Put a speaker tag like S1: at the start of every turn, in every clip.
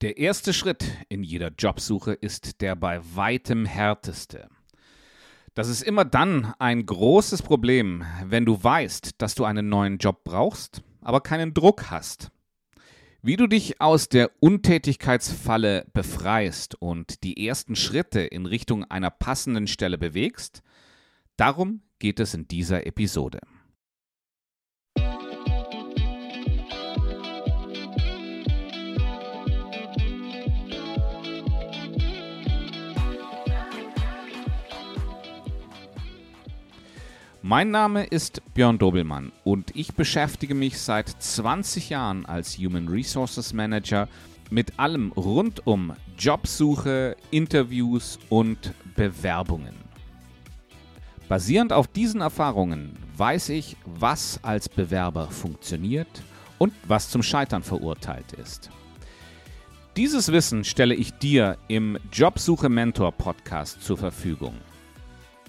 S1: Der erste Schritt in jeder Jobsuche ist der bei weitem härteste. Das ist immer dann ein großes Problem, wenn du weißt, dass du einen neuen Job brauchst, aber keinen Druck hast. Wie du dich aus der Untätigkeitsfalle befreist und die ersten Schritte in Richtung einer passenden Stelle bewegst, darum geht es in dieser Episode. Mein Name ist Björn Dobelmann und ich beschäftige mich seit 20 Jahren als Human Resources Manager mit allem rund um Jobsuche, Interviews und Bewerbungen. Basierend auf diesen Erfahrungen weiß ich, was als Bewerber funktioniert und was zum Scheitern verurteilt ist. Dieses Wissen stelle ich dir im Jobsuche Mentor Podcast zur Verfügung.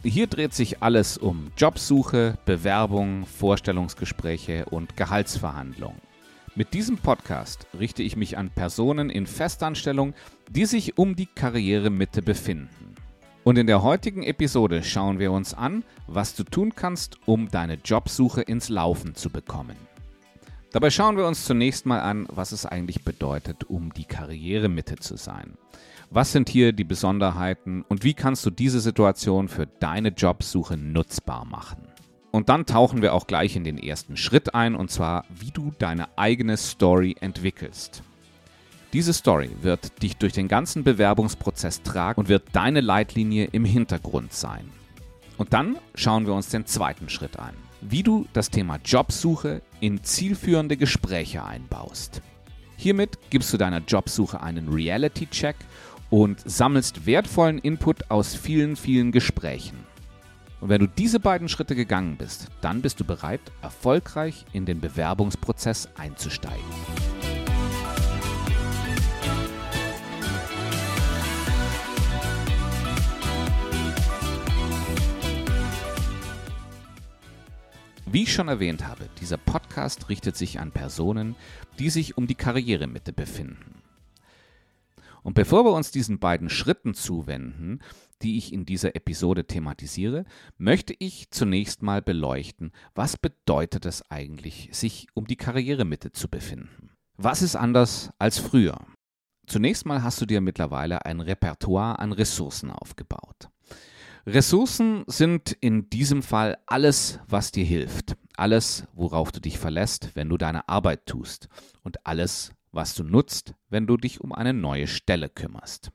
S1: Hier dreht sich alles um Jobsuche, Bewerbung, Vorstellungsgespräche und Gehaltsverhandlungen. Mit diesem Podcast richte ich mich an Personen in Festanstellung, die sich um die Karrieremitte befinden. Und in der heutigen Episode schauen wir uns an, was du tun kannst, um deine Jobsuche ins Laufen zu bekommen. Dabei schauen wir uns zunächst mal an, was es eigentlich bedeutet, um die Karrieremitte zu sein. Was sind hier die Besonderheiten und wie kannst du diese Situation für deine Jobsuche nutzbar machen? Und dann tauchen wir auch gleich in den ersten Schritt ein, und zwar, wie du deine eigene Story entwickelst. Diese Story wird dich durch den ganzen Bewerbungsprozess tragen und wird deine Leitlinie im Hintergrund sein. Und dann schauen wir uns den zweiten Schritt an, wie du das Thema Jobsuche in zielführende Gespräche einbaust. Hiermit gibst du deiner Jobsuche einen Reality-Check und sammelst wertvollen Input aus vielen, vielen Gesprächen. Und wenn du diese beiden Schritte gegangen bist, dann bist du bereit, erfolgreich in den Bewerbungsprozess einzusteigen. Wie ich schon erwähnt habe, dieser Podcast richtet sich an Personen, die sich um die Karrieremitte befinden. Und bevor wir uns diesen beiden Schritten zuwenden, die ich in dieser Episode thematisiere, möchte ich zunächst mal beleuchten, was bedeutet es eigentlich, sich um die Karrieremitte zu befinden. Was ist anders als früher? Zunächst mal hast du dir mittlerweile ein Repertoire an Ressourcen aufgebaut. Ressourcen sind in diesem Fall alles, was dir hilft, alles, worauf du dich verlässt, wenn du deine Arbeit tust und alles, was du nutzt, wenn du dich um eine neue Stelle kümmerst.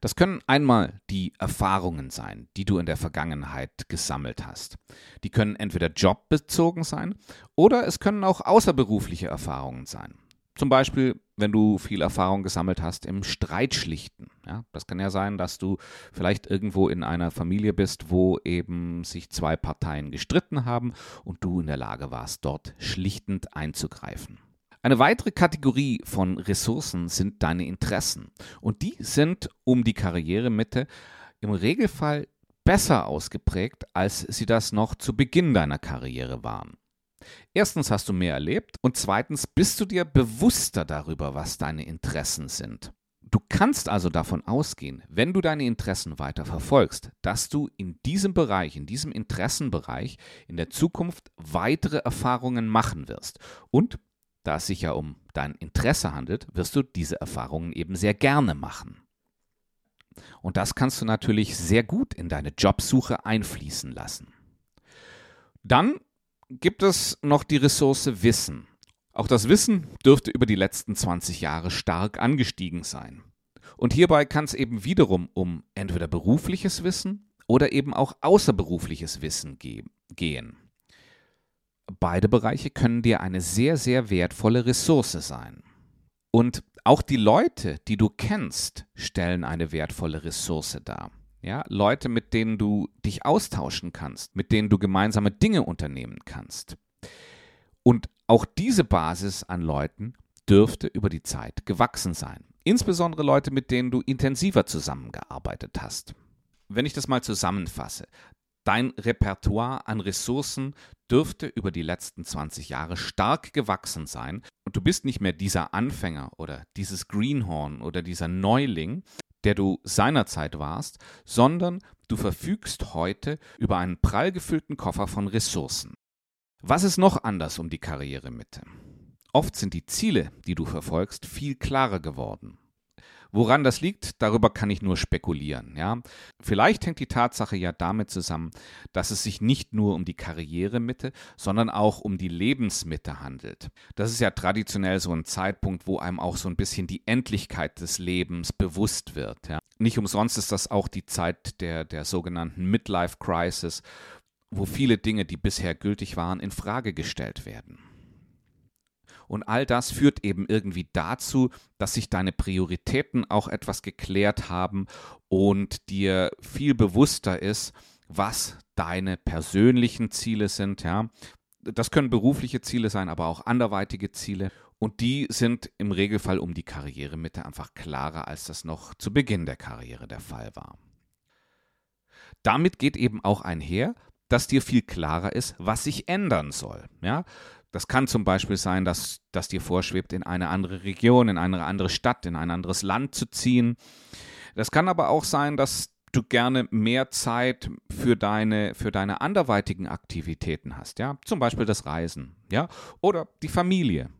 S1: Das können einmal die Erfahrungen sein, die du in der Vergangenheit gesammelt hast. Die können entweder jobbezogen sein oder es können auch außerberufliche Erfahrungen sein. Zum Beispiel, wenn du viel Erfahrung gesammelt hast im Streitschlichten. Ja, das kann ja sein, dass du vielleicht irgendwo in einer Familie bist, wo eben sich zwei Parteien gestritten haben und du in der Lage warst, dort schlichtend einzugreifen. Eine weitere Kategorie von Ressourcen sind deine Interessen. Und die sind um die Karrieremitte im Regelfall besser ausgeprägt, als sie das noch zu Beginn deiner Karriere waren. Erstens hast du mehr erlebt und zweitens bist du dir bewusster darüber, was deine Interessen sind. Du kannst also davon ausgehen, wenn du deine Interessen weiter verfolgst, dass du in diesem Bereich, in diesem Interessenbereich in der Zukunft weitere Erfahrungen machen wirst und da es sich ja um dein Interesse handelt, wirst du diese Erfahrungen eben sehr gerne machen. Und das kannst du natürlich sehr gut in deine Jobsuche einfließen lassen. Dann gibt es noch die Ressource Wissen. Auch das Wissen dürfte über die letzten 20 Jahre stark angestiegen sein. Und hierbei kann es eben wiederum um entweder berufliches Wissen oder eben auch außerberufliches Wissen gehen. Beide Bereiche können dir eine sehr, sehr wertvolle Ressource sein. Und auch die Leute, die du kennst, stellen eine wertvolle Ressource dar. Ja, Leute, mit denen du dich austauschen kannst, mit denen du gemeinsame Dinge unternehmen kannst. Und auch diese Basis an Leuten dürfte über die Zeit gewachsen sein. Insbesondere Leute, mit denen du intensiver zusammengearbeitet hast. Wenn ich das mal zusammenfasse, dein Repertoire an Ressourcen dürfte über die letzten 20 Jahre stark gewachsen sein und du bist nicht mehr dieser Anfänger oder dieses Greenhorn oder dieser Neuling, der du seinerzeit warst, sondern du verfügst heute über einen prall gefüllten Koffer von Ressourcen. Was ist noch anders um die Karrieremitte? Oft sind die Ziele, die du verfolgst, viel klarer geworden. Woran das liegt, darüber kann ich nur spekulieren. Ja? Vielleicht hängt die Tatsache ja damit zusammen, dass es sich nicht nur um die Karrieremitte, sondern auch um die Lebensmitte handelt. Das ist ja traditionell so ein Zeitpunkt, wo einem auch so ein bisschen die Endlichkeit des Lebens bewusst wird. Ja? Nicht umsonst ist das auch die Zeit der, der sogenannten Midlife Crisis, wo viele Dinge, die bisher gültig waren, in Frage gestellt werden. Und all das führt eben irgendwie dazu, dass sich deine Prioritäten auch etwas geklärt haben und dir viel bewusster ist, was deine persönlichen Ziele sind, ja. Das können berufliche Ziele sein, aber auch anderweitige Ziele. Und die sind im Regelfall um die Karrieremitte einfach klarer, als das noch zu Beginn der Karriere der Fall war. Damit geht eben auch einher, dass dir viel klarer ist, was sich ändern soll. Ja? Das kann zum Beispiel sein, dass, dass dir vorschwebt, in eine andere Region, in eine andere Stadt, in ein anderes Land zu ziehen. Das kann aber auch sein, dass du gerne mehr Zeit für deine, für deine anderweitigen Aktivitäten hast, ja, zum Beispiel das Reisen, ja, oder die Familie.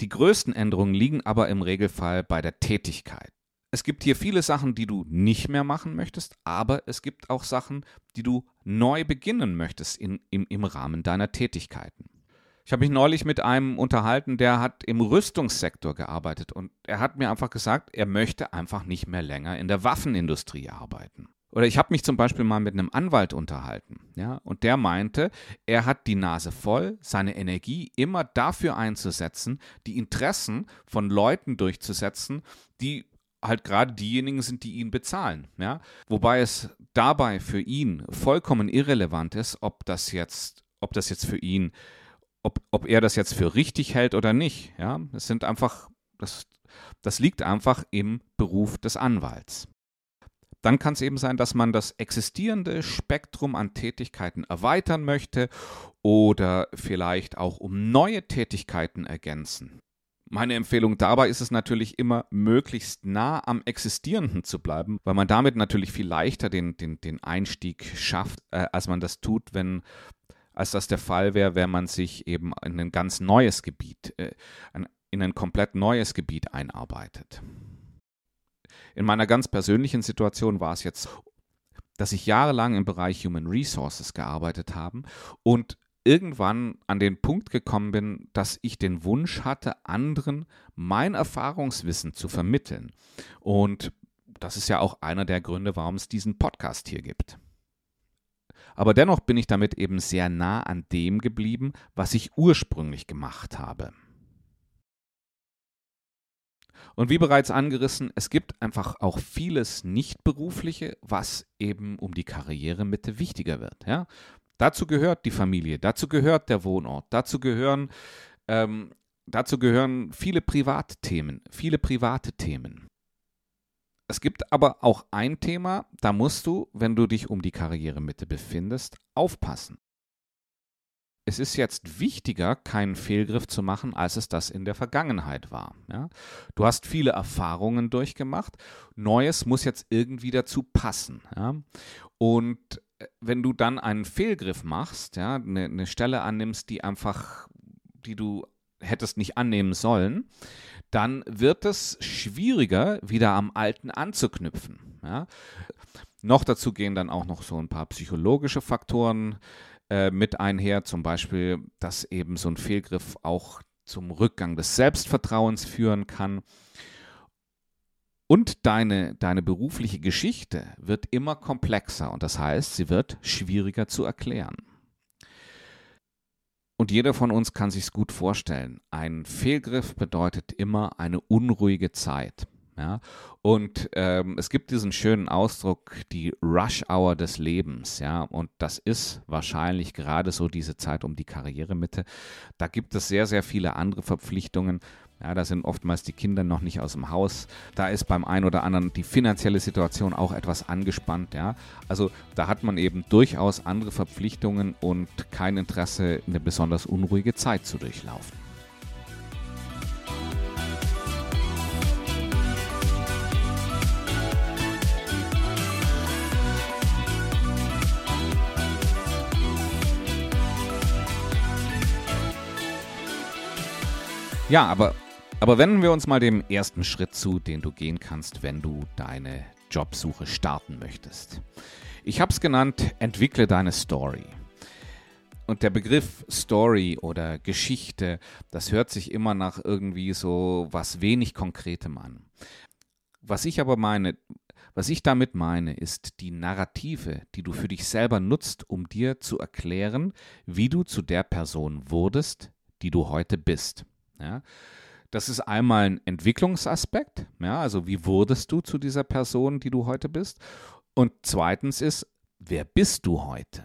S1: Die größten Änderungen liegen aber im Regelfall bei der Tätigkeit. Es gibt hier viele Sachen, die du nicht mehr machen möchtest, aber es gibt auch Sachen, die du neu beginnen möchtest in, im, im Rahmen deiner Tätigkeiten. Ich habe mich neulich mit einem unterhalten, der hat im Rüstungssektor gearbeitet und er hat mir einfach gesagt, er möchte einfach nicht mehr länger in der Waffenindustrie arbeiten. Oder ich habe mich zum Beispiel mal mit einem Anwalt unterhalten, ja, und der meinte, er hat die Nase voll, seine Energie immer dafür einzusetzen, die Interessen von Leuten durchzusetzen, die halt gerade diejenigen sind, die ihn bezahlen, ja. Wobei es dabei für ihn vollkommen irrelevant ist, ob das jetzt, ob das jetzt für ihn ob, ob er das jetzt für richtig hält oder nicht. Ja, es sind einfach, das, das liegt einfach im Beruf des Anwalts. Dann kann es eben sein, dass man das existierende Spektrum an Tätigkeiten erweitern möchte oder vielleicht auch um neue Tätigkeiten ergänzen. Meine Empfehlung dabei ist es natürlich immer, möglichst nah am Existierenden zu bleiben, weil man damit natürlich viel leichter den, den, den Einstieg schafft, äh, als man das tut, wenn als das der Fall wäre, wenn man sich eben in ein ganz neues Gebiet, äh, in ein komplett neues Gebiet einarbeitet. In meiner ganz persönlichen Situation war es jetzt, dass ich jahrelang im Bereich Human Resources gearbeitet habe und irgendwann an den Punkt gekommen bin, dass ich den Wunsch hatte, anderen mein Erfahrungswissen zu vermitteln. Und das ist ja auch einer der Gründe, warum es diesen Podcast hier gibt. Aber dennoch bin ich damit eben sehr nah an dem geblieben, was ich ursprünglich gemacht habe. Und wie bereits angerissen, es gibt einfach auch vieles Nicht-Berufliche, was eben um die Karrieremitte wichtiger wird. Ja? Dazu gehört die Familie, dazu gehört der Wohnort, dazu gehören, ähm, dazu gehören viele Privatthemen, viele private Themen. Es gibt aber auch ein Thema, da musst du, wenn du dich um die Karrieremitte befindest, aufpassen. Es ist jetzt wichtiger, keinen Fehlgriff zu machen, als es das in der Vergangenheit war. Ja? Du hast viele Erfahrungen durchgemacht. Neues muss jetzt irgendwie dazu passen. Ja? Und wenn du dann einen Fehlgriff machst, ja, eine, eine Stelle annimmst, die einfach, die du hättest nicht annehmen sollen, dann wird es schwieriger, wieder am Alten anzuknüpfen. Ja? Noch dazu gehen dann auch noch so ein paar psychologische Faktoren äh, mit einher, zum Beispiel, dass eben so ein Fehlgriff auch zum Rückgang des Selbstvertrauens führen kann. Und deine, deine berufliche Geschichte wird immer komplexer und das heißt, sie wird schwieriger zu erklären. Und jeder von uns kann sich gut vorstellen. Ein Fehlgriff bedeutet immer eine unruhige Zeit. Ja? Und ähm, es gibt diesen schönen Ausdruck, die Rush Hour des Lebens. Ja? Und das ist wahrscheinlich gerade so diese Zeit um die Karrieremitte. Da gibt es sehr, sehr viele andere Verpflichtungen. Ja, da sind oftmals die Kinder noch nicht aus dem Haus. Da ist beim einen oder anderen die finanzielle Situation auch etwas angespannt. Ja. Also da hat man eben durchaus andere Verpflichtungen und kein Interesse, eine besonders unruhige Zeit zu durchlaufen. Ja, aber, aber wenden wir uns mal dem ersten Schritt zu, den du gehen kannst, wenn du deine Jobsuche starten möchtest. Ich habe es genannt, entwickle deine Story. Und der Begriff Story oder Geschichte, das hört sich immer nach irgendwie so was wenig Konkretem an. Was ich aber meine, was ich damit meine, ist die Narrative, die du für dich selber nutzt, um dir zu erklären, wie du zu der Person wurdest, die du heute bist. Ja? Das ist einmal ein Entwicklungsaspekt, ja, also wie wurdest du zu dieser Person, die du heute bist? Und zweitens ist, wer bist du heute?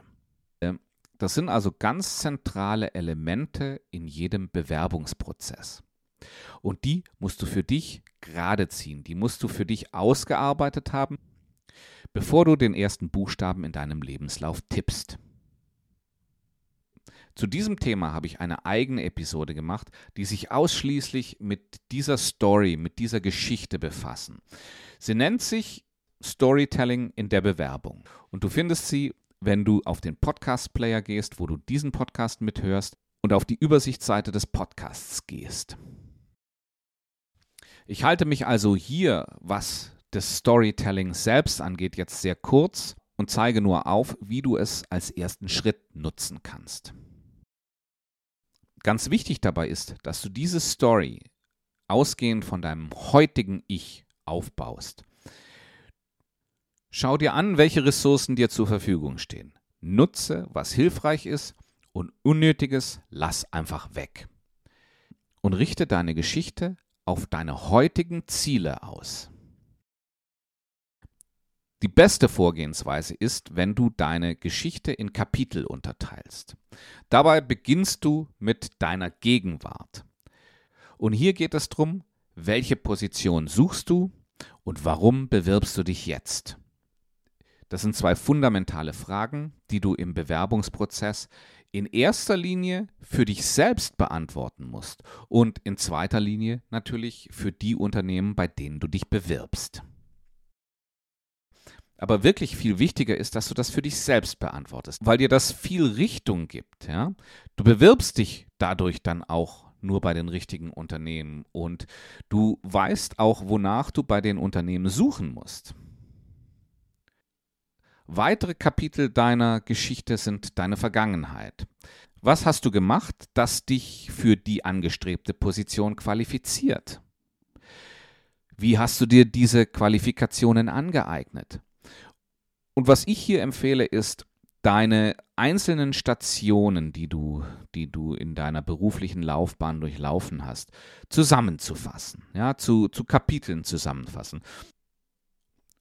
S1: Ähm, das sind also ganz zentrale Elemente in jedem Bewerbungsprozess. Und die musst du für dich gerade ziehen, die musst du für dich ausgearbeitet haben, bevor du den ersten Buchstaben in deinem Lebenslauf tippst. Zu diesem Thema habe ich eine eigene Episode gemacht, die sich ausschließlich mit dieser Story, mit dieser Geschichte befassen. Sie nennt sich Storytelling in der Bewerbung. Und du findest sie, wenn du auf den Podcast-Player gehst, wo du diesen Podcast mithörst und auf die Übersichtsseite des Podcasts gehst. Ich halte mich also hier, was das Storytelling selbst angeht, jetzt sehr kurz und zeige nur auf, wie du es als ersten Schritt nutzen kannst. Ganz wichtig dabei ist, dass du diese Story ausgehend von deinem heutigen Ich aufbaust. Schau dir an, welche Ressourcen dir zur Verfügung stehen. Nutze, was hilfreich ist und Unnötiges lass einfach weg. Und richte deine Geschichte auf deine heutigen Ziele aus. Die beste Vorgehensweise ist, wenn du deine Geschichte in Kapitel unterteilst. Dabei beginnst du mit deiner Gegenwart. Und hier geht es darum, welche Position suchst du und warum bewirbst du dich jetzt? Das sind zwei fundamentale Fragen, die du im Bewerbungsprozess in erster Linie für dich selbst beantworten musst und in zweiter Linie natürlich für die Unternehmen, bei denen du dich bewirbst. Aber wirklich viel wichtiger ist, dass du das für dich selbst beantwortest, weil dir das viel Richtung gibt. Ja? Du bewirbst dich dadurch dann auch nur bei den richtigen Unternehmen und du weißt auch, wonach du bei den Unternehmen suchen musst. Weitere Kapitel deiner Geschichte sind deine Vergangenheit. Was hast du gemacht, das dich für die angestrebte Position qualifiziert? Wie hast du dir diese Qualifikationen angeeignet? Und was ich hier empfehle, ist, deine einzelnen Stationen, die du, die du in deiner beruflichen Laufbahn durchlaufen hast, zusammenzufassen, ja, zu, zu Kapiteln zusammenfassen.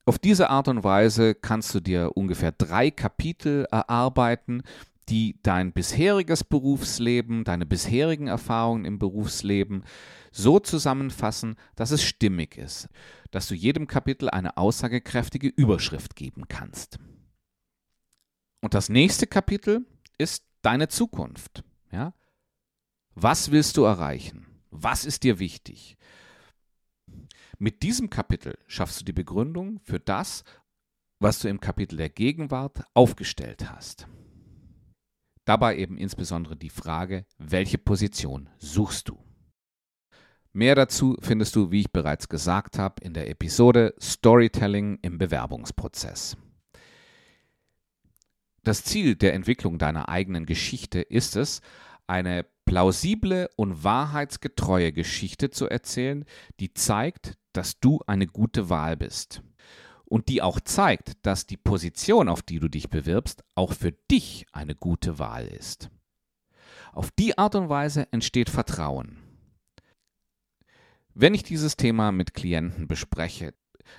S1: Auf diese Art und Weise kannst du dir ungefähr drei Kapitel erarbeiten, die dein bisheriges Berufsleben, deine bisherigen Erfahrungen im Berufsleben so zusammenfassen, dass es stimmig ist, dass du jedem Kapitel eine aussagekräftige Überschrift geben kannst. Und das nächste Kapitel ist deine Zukunft. Ja? Was willst du erreichen? Was ist dir wichtig? Mit diesem Kapitel schaffst du die Begründung für das, was du im Kapitel der Gegenwart aufgestellt hast. Dabei eben insbesondere die Frage, welche Position suchst du? Mehr dazu findest du, wie ich bereits gesagt habe, in der Episode Storytelling im Bewerbungsprozess. Das Ziel der Entwicklung deiner eigenen Geschichte ist es, eine plausible und wahrheitsgetreue Geschichte zu erzählen, die zeigt, dass du eine gute Wahl bist und die auch zeigt, dass die Position, auf die du dich bewirbst, auch für dich eine gute Wahl ist. Auf die Art und Weise entsteht Vertrauen. Wenn ich dieses Thema mit Klienten bespreche,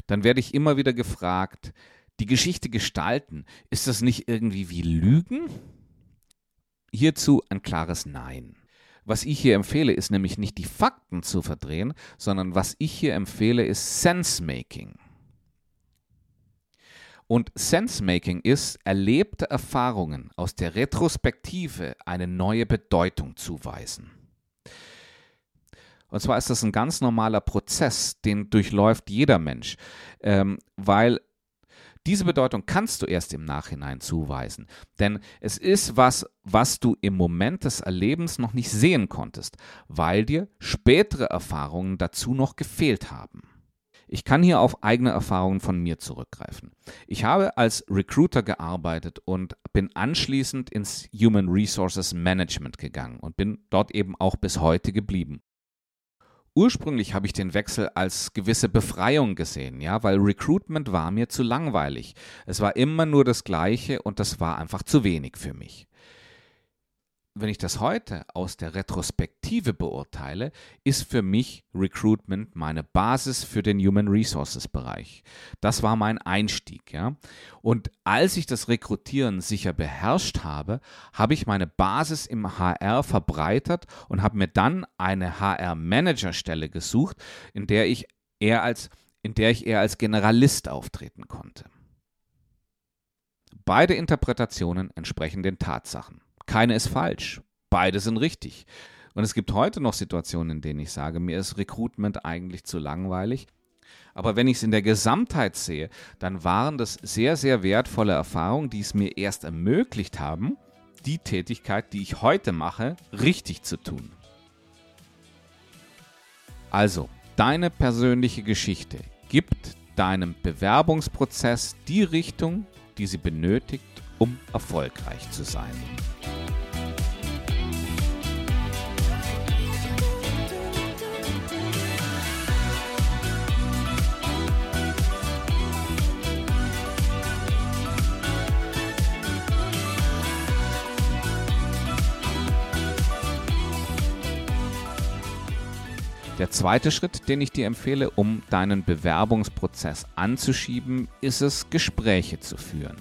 S1: dann werde ich immer wieder gefragt, die Geschichte gestalten, ist das nicht irgendwie wie Lügen? Hierzu ein klares Nein. Was ich hier empfehle, ist nämlich nicht die Fakten zu verdrehen, sondern was ich hier empfehle, ist Sense-Making. Und Sense-Making ist, erlebte Erfahrungen aus der Retrospektive eine neue Bedeutung zuweisen. Und zwar ist das ein ganz normaler Prozess, den durchläuft jeder Mensch, ähm, weil diese Bedeutung kannst du erst im Nachhinein zuweisen, denn es ist was, was du im Moment des Erlebens noch nicht sehen konntest, weil dir spätere Erfahrungen dazu noch gefehlt haben. Ich kann hier auf eigene Erfahrungen von mir zurückgreifen. Ich habe als Recruiter gearbeitet und bin anschließend ins Human Resources Management gegangen und bin dort eben auch bis heute geblieben. Ursprünglich habe ich den Wechsel als gewisse Befreiung gesehen, ja, weil Recruitment war mir zu langweilig. Es war immer nur das Gleiche und das war einfach zu wenig für mich wenn ich das heute aus der Retrospektive beurteile, ist für mich Recruitment meine Basis für den Human Resources Bereich. Das war mein Einstieg, ja. Und als ich das Rekrutieren sicher beherrscht habe, habe ich meine Basis im HR verbreitert und habe mir dann eine HR Manager Stelle gesucht, in der ich eher als in der ich eher als Generalist auftreten konnte. Beide Interpretationen entsprechen den Tatsachen. Keine ist falsch. Beide sind richtig. Und es gibt heute noch Situationen, in denen ich sage, mir ist Recruitment eigentlich zu langweilig. Aber wenn ich es in der Gesamtheit sehe, dann waren das sehr, sehr wertvolle Erfahrungen, die es mir erst ermöglicht haben, die Tätigkeit, die ich heute mache, richtig zu tun. Also, deine persönliche Geschichte gibt deinem Bewerbungsprozess die Richtung, die sie benötigt, um erfolgreich zu sein. Der zweite Schritt, den ich dir empfehle, um deinen Bewerbungsprozess anzuschieben, ist es, Gespräche zu führen.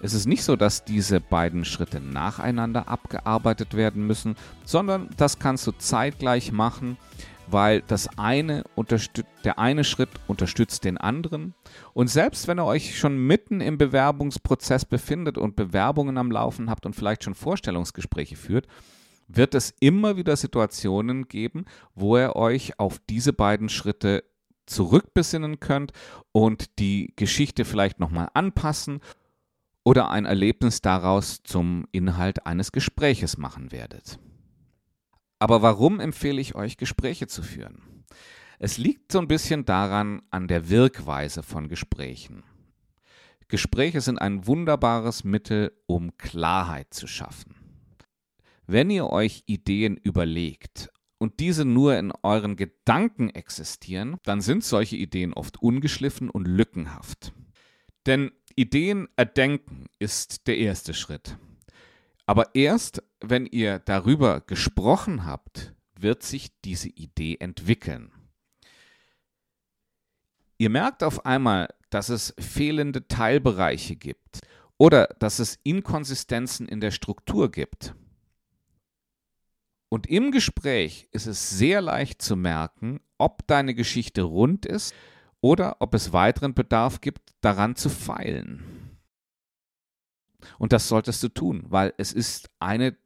S1: Es ist nicht so, dass diese beiden Schritte nacheinander abgearbeitet werden müssen, sondern das kannst du zeitgleich machen, weil das eine der eine Schritt unterstützt den anderen. Und selbst wenn ihr euch schon mitten im Bewerbungsprozess befindet und Bewerbungen am Laufen habt und vielleicht schon Vorstellungsgespräche führt, wird es immer wieder Situationen geben, wo ihr euch auf diese beiden Schritte zurückbesinnen könnt und die Geschichte vielleicht nochmal anpassen oder ein Erlebnis daraus zum Inhalt eines Gespräches machen werdet. Aber warum empfehle ich euch, Gespräche zu führen? Es liegt so ein bisschen daran an der Wirkweise von Gesprächen. Gespräche sind ein wunderbares Mittel, um Klarheit zu schaffen. Wenn ihr euch Ideen überlegt und diese nur in euren Gedanken existieren, dann sind solche Ideen oft ungeschliffen und lückenhaft. Denn Ideen erdenken ist der erste Schritt. Aber erst, wenn ihr darüber gesprochen habt, wird sich diese Idee entwickeln. Ihr merkt auf einmal, dass es fehlende Teilbereiche gibt oder dass es Inkonsistenzen in der Struktur gibt. Und im Gespräch ist es sehr leicht zu merken, ob deine Geschichte rund ist oder ob es weiteren Bedarf gibt, daran zu feilen. Und das solltest du tun, weil es ist eine,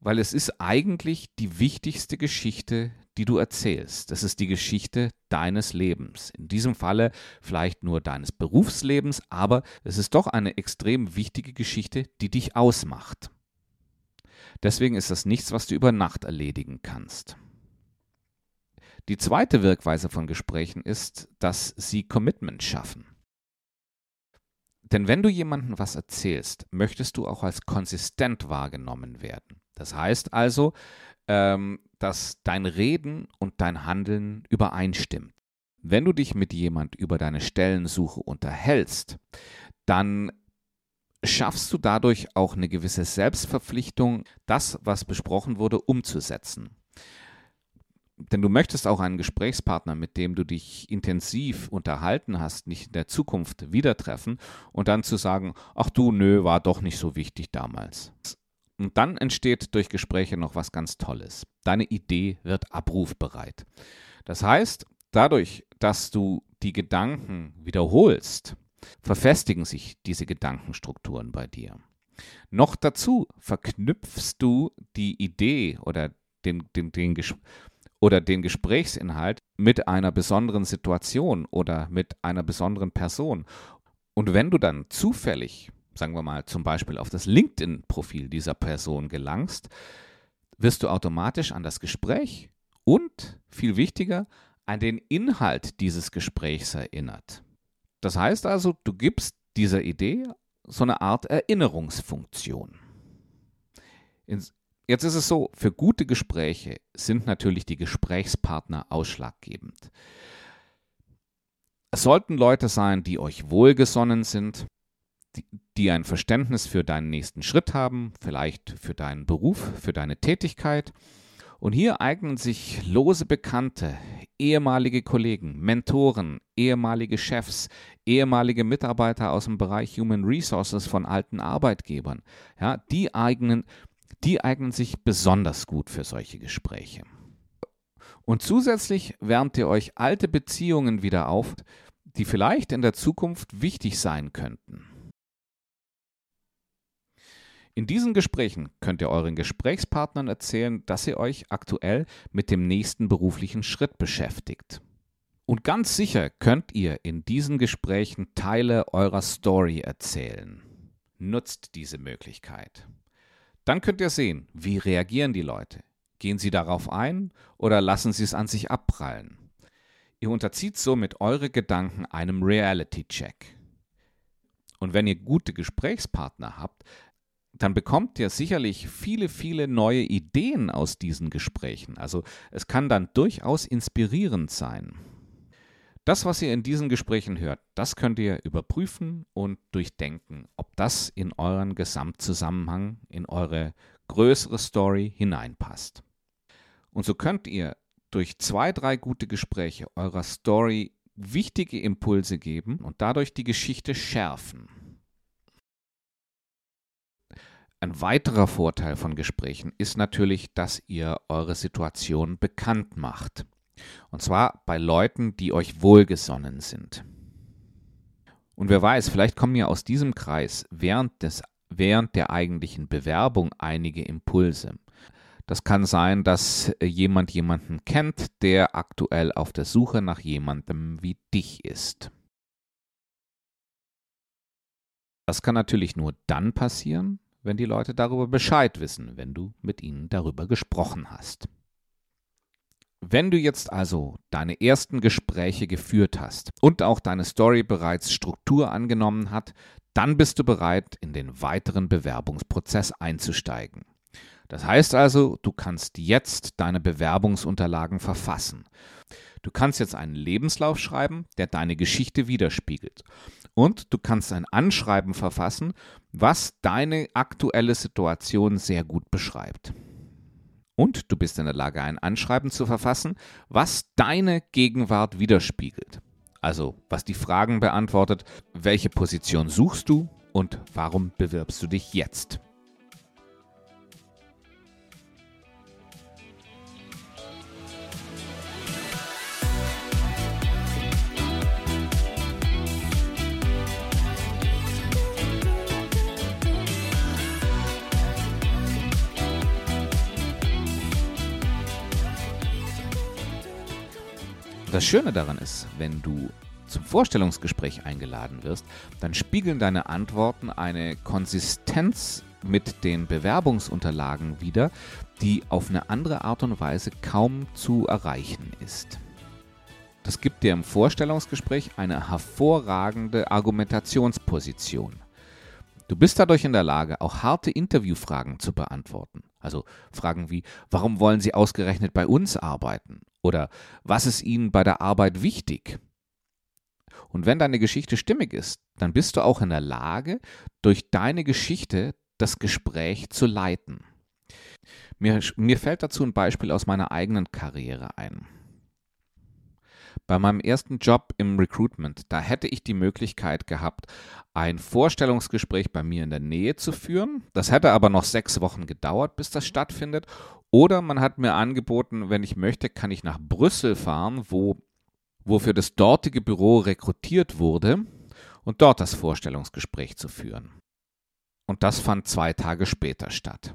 S1: weil es ist eigentlich die wichtigste Geschichte, die du erzählst. Das ist die Geschichte deines Lebens. In diesem Falle vielleicht nur deines Berufslebens, aber es ist doch eine extrem wichtige Geschichte, die dich ausmacht. Deswegen ist das nichts, was du über Nacht erledigen kannst. Die zweite Wirkweise von Gesprächen ist, dass sie Commitment schaffen. Denn wenn du jemandem was erzählst, möchtest du auch als konsistent wahrgenommen werden. Das heißt also, ähm, dass dein Reden und dein Handeln übereinstimmt. Wenn du dich mit jemand über deine Stellensuche unterhältst, dann schaffst du dadurch auch eine gewisse Selbstverpflichtung, das, was besprochen wurde, umzusetzen. Denn du möchtest auch einen Gesprächspartner, mit dem du dich intensiv unterhalten hast, nicht in der Zukunft wieder treffen und dann zu sagen, ach du, nö, war doch nicht so wichtig damals. Und dann entsteht durch Gespräche noch was ganz Tolles. Deine Idee wird abrufbereit. Das heißt, dadurch, dass du die Gedanken wiederholst, verfestigen sich diese Gedankenstrukturen bei dir. Noch dazu verknüpfst du die Idee oder den, den, den, oder den Gesprächsinhalt mit einer besonderen Situation oder mit einer besonderen Person. Und wenn du dann zufällig, sagen wir mal zum Beispiel auf das LinkedIn-Profil dieser Person gelangst, wirst du automatisch an das Gespräch und, viel wichtiger, an den Inhalt dieses Gesprächs erinnert. Das heißt also, du gibst dieser Idee so eine Art Erinnerungsfunktion. Jetzt ist es so, für gute Gespräche sind natürlich die Gesprächspartner ausschlaggebend. Es sollten Leute sein, die euch wohlgesonnen sind, die, ein Verständnis für deinen nächsten Schritt haben, vielleicht für deinen Beruf, für deine Tätigkeit. Und hier eignen sich lose Bekannte, ehemalige Kollegen, Mentoren, ehemalige Chefs, ehemalige Mitarbeiter aus dem Bereich Human Resources von alten Arbeitgebern. Ja, die eignen die eignen sich besonders gut für solche Gespräche. Und zusätzlich wärmt ihr euch alte Beziehungen wieder auf, die vielleicht in der Zukunft wichtig sein könnten. In diesen Gesprächen könnt ihr euren Gesprächspartnern erzählen, dass ihr euch aktuell mit dem nächsten beruflichen Schritt beschäftigt. Und ganz sicher könnt ihr in diesen Gesprächen Teile eurer Story erzählen. Nutzt diese Möglichkeit. Dann könnt ihr sehen, wie reagieren die Leute. Gehen sie darauf ein oder lassen sie es an sich abprallen? Ihr unterzieht somit eure Gedanken einem Reality-Check. Und wenn ihr gute Gesprächspartner habt, dann bekommt ihr sicherlich viele, viele neue Ideen aus diesen Gesprächen. Also es kann dann durchaus inspirierend sein. Das, was ihr in diesen Gesprächen hört, das könnt ihr überprüfen und durchdenken, ob das in euren Gesamtzusammenhang, in eure größere Story hineinpasst. Und so könnt ihr durch zwei, drei gute Gespräche eurer Story wichtige Impulse geben und dadurch die Geschichte schärfen. Ein weiterer Vorteil von Gesprächen ist natürlich, dass ihr eure Situation bekannt macht. Und zwar bei Leuten, die euch wohlgesonnen sind. Und wer weiß, vielleicht kommen ja aus diesem Kreis während, des, während der eigentlichen Bewerbung einige Impulse. Das kann sein, dass jemand jemanden kennt, der aktuell auf der Suche nach jemandem wie dich ist. Das kann natürlich nur dann passieren, wenn die Leute darüber Bescheid wissen, wenn du mit ihnen darüber gesprochen hast. Wenn du jetzt also deine ersten Gespräche geführt hast und auch deine Story bereits Struktur angenommen hat, dann bist du bereit, in den weiteren Bewerbungsprozess einzusteigen. Das heißt also, du kannst jetzt deine Bewerbungsunterlagen verfassen. Du kannst jetzt einen Lebenslauf schreiben, der deine Geschichte widerspiegelt. Und du kannst ein Anschreiben verfassen, was deine aktuelle Situation sehr gut beschreibt. Und du bist in der Lage, ein Anschreiben zu verfassen, was deine Gegenwart widerspiegelt. Also was die Fragen beantwortet, welche Position suchst du und warum bewirbst du dich jetzt? Das Schöne daran ist, wenn du zum Vorstellungsgespräch eingeladen wirst, dann spiegeln deine Antworten eine Konsistenz mit den Bewerbungsunterlagen wider, die auf eine andere Art und Weise kaum zu erreichen ist. Das gibt dir im Vorstellungsgespräch eine hervorragende Argumentationsposition. Du bist dadurch in der Lage, auch harte Interviewfragen zu beantworten. Also Fragen wie, warum wollen Sie ausgerechnet bei uns arbeiten? Oder was ist Ihnen bei der Arbeit wichtig? Und wenn deine Geschichte stimmig ist, dann bist du auch in der Lage, durch deine Geschichte das Gespräch zu leiten. Mir, mir fällt dazu ein Beispiel aus meiner eigenen Karriere ein. Bei meinem ersten Job im Recruitment, da hätte ich die Möglichkeit gehabt, ein Vorstellungsgespräch bei mir in der Nähe zu führen. Das hätte aber noch sechs Wochen gedauert, bis das stattfindet. Oder man hat mir angeboten, wenn ich möchte, kann ich nach Brüssel fahren, wo, wo für das dortige Büro rekrutiert wurde und dort das Vorstellungsgespräch zu führen. Und das fand zwei Tage später statt.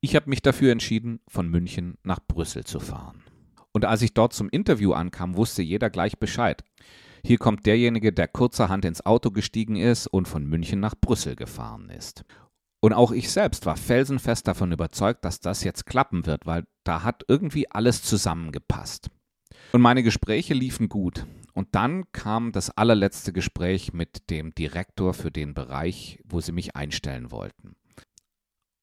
S1: Ich habe mich dafür entschieden, von München nach Brüssel zu fahren. Und als ich dort zum Interview ankam, wusste jeder gleich Bescheid. Hier kommt derjenige, der kurzerhand ins Auto gestiegen ist und von München nach Brüssel gefahren ist. Und auch ich selbst war felsenfest davon überzeugt, dass das jetzt klappen wird, weil da hat irgendwie alles zusammengepasst. Und meine Gespräche liefen gut. Und dann kam das allerletzte Gespräch mit dem Direktor für den Bereich, wo sie mich einstellen wollten.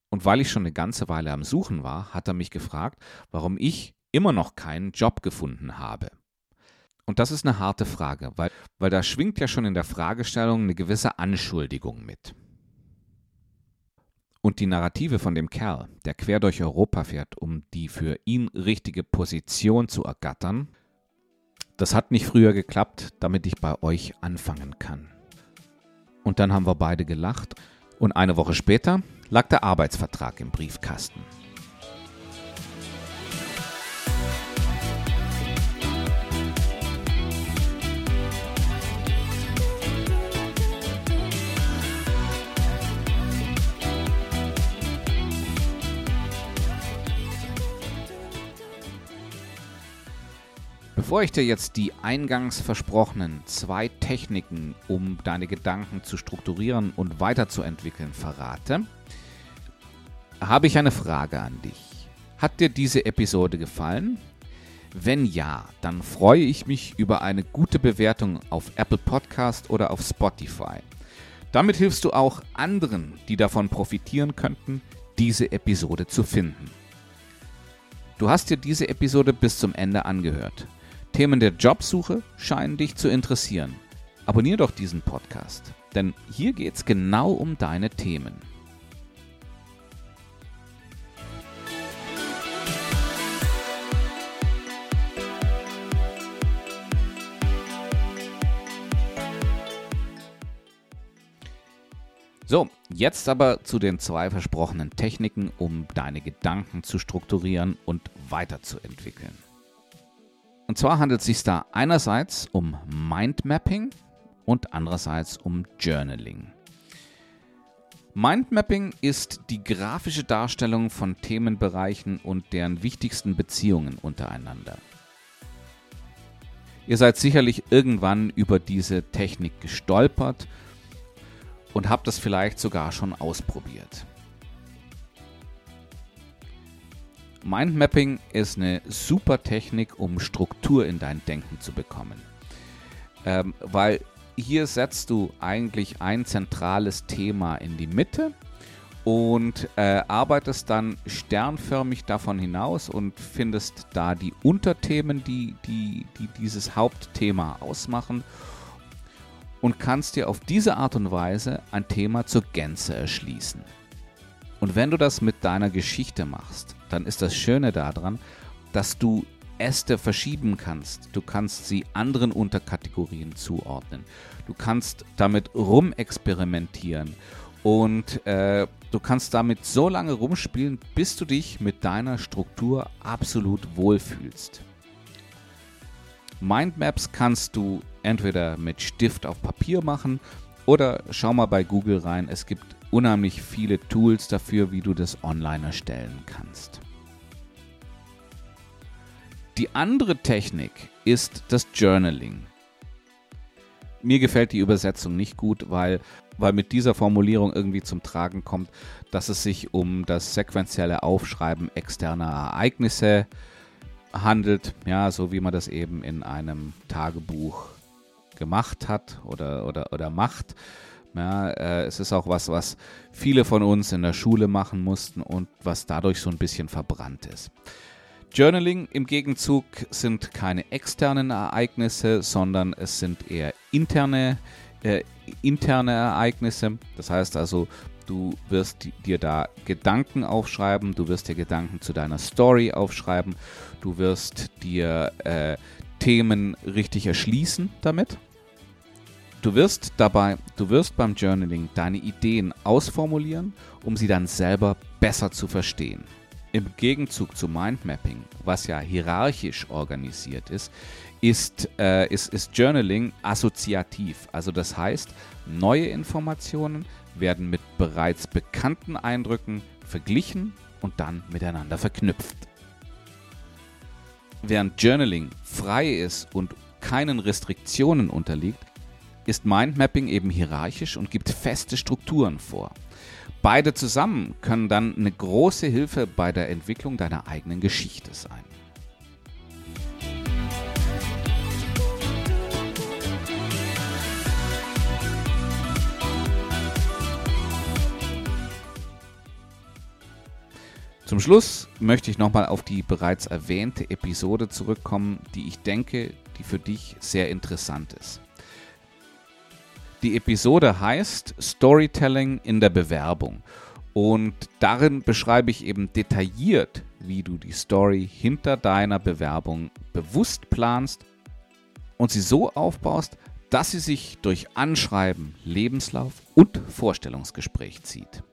S1: Und weil ich schon eine ganze Weile am Suchen war, hat er mich gefragt, warum ich immer noch keinen Job gefunden habe? Und das ist eine harte Frage, weil, weil da schwingt ja schon in der Fragestellung eine gewisse Anschuldigung mit. Und die Narrative von dem Kerl, der quer durch Europa fährt, um die für ihn richtige Position zu ergattern, das hat nicht früher geklappt, damit ich bei euch anfangen kann. Und dann haben wir beide gelacht und eine Woche später lag der Arbeitsvertrag im Briefkasten. Bevor ich dir jetzt die eingangs versprochenen zwei Techniken, um deine Gedanken zu strukturieren und weiterzuentwickeln, verrate, habe ich eine Frage an dich. Hat dir diese Episode gefallen? Wenn ja, dann freue ich mich über eine gute Bewertung auf Apple Podcast oder auf Spotify. Damit hilfst du auch anderen, die davon profitieren könnten, diese Episode zu finden. Du hast dir diese Episode bis zum Ende angehört. Themen der Jobsuche scheinen dich zu interessieren. Abonnier doch diesen Podcast, denn hier geht es genau um deine Themen. So, jetzt aber zu den zwei versprochenen Techniken, um deine Gedanken zu strukturieren und weiterzuentwickeln. Und zwar handelt es sich da einerseits um Mindmapping und andererseits um Journaling. Mindmapping ist die grafische Darstellung von Themenbereichen und deren wichtigsten Beziehungen untereinander. Ihr seid sicherlich irgendwann über diese Technik gestolpert und habt es vielleicht sogar schon ausprobiert. Mindmapping ist eine super Technik, um Struktur in dein Denken zu bekommen. Ähm, weil hier setzt du eigentlich ein zentrales Thema in die Mitte und äh, arbeitest dann sternförmig davon hinaus und findest da die Unterthemen, die, die, die dieses Hauptthema ausmachen und kannst dir auf diese Art und Weise ein Thema zur Gänze erschließen. Und wenn du das mit deiner Geschichte machst, dann ist das Schöne daran, dass du Äste verschieben kannst. Du kannst sie anderen Unterkategorien zuordnen. Du kannst damit rumexperimentieren und äh, du kannst damit so lange rumspielen, bis du dich mit deiner Struktur absolut wohlfühlst. Mindmaps kannst du entweder mit Stift auf Papier machen oder schau mal bei Google rein. Es gibt unheimlich viele Tools dafür, wie du das online erstellen kannst. Die andere Technik ist das Journaling. Mir gefällt die Übersetzung nicht gut, weil, weil mit dieser Formulierung irgendwie zum Tragen kommt, dass es sich um das sequentielle Aufschreiben externer Ereignisse handelt, ja, so wie man das eben in einem Tagebuch gemacht hat oder, oder, oder macht. Ja, äh, es ist auch was, was viele von uns in der Schule machen mussten und was dadurch so ein bisschen verbrannt ist. Journaling im Gegenzug sind keine externen Ereignisse, sondern es sind eher interne, äh, interne Ereignisse. Das heißt also, Du wirst dir da Gedanken aufschreiben, du wirst dir Gedanken zu deiner Story aufschreiben, du wirst dir äh, Themen richtig erschließen damit. Du wirst dabei, du wirst beim Journaling deine Ideen ausformulieren, um sie dann selber besser zu verstehen. Im Gegenzug zu Mindmapping, was ja hierarchisch organisiert ist, ist, äh, ist, ist Journaling assoziativ. Also das heißt, neue Informationen werden mit bereits bekannten Eindrücken verglichen und dann miteinander verknüpft. Während Journaling frei ist und keinen Restriktionen unterliegt, ist Mindmapping eben hierarchisch und gibt feste Strukturen vor. Beide zusammen können dann eine große Hilfe bei der Entwicklung deiner eigenen Geschichte sein. Zum Schluss möchte ich nochmal auf die bereits erwähnte Episode zurückkommen, die ich denke, die für dich sehr interessant ist. Die Episode heißt Storytelling in der Bewerbung und darin beschreibe ich eben detailliert, wie du die Story hinter deiner Bewerbung bewusst planst und sie so aufbaust, dass sie sich durch Anschreiben, Lebenslauf und Vorstellungsgespräch zieht.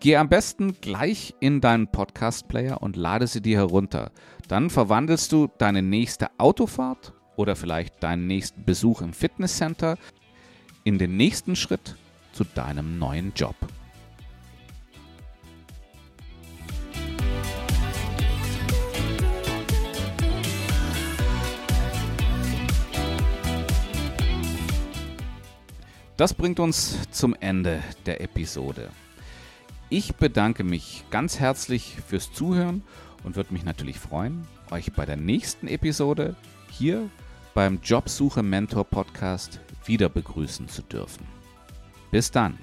S1: Geh am besten gleich in deinen Podcast-Player und lade sie dir herunter. Dann verwandelst du deine nächste Autofahrt oder vielleicht deinen nächsten Besuch im Fitnesscenter in den nächsten Schritt zu deinem neuen Job. Das bringt uns zum Ende der Episode. Ich bedanke mich ganz herzlich fürs Zuhören und würde mich natürlich freuen, euch bei der nächsten Episode hier beim Jobsuche Mentor Podcast wieder begrüßen zu dürfen. Bis dann.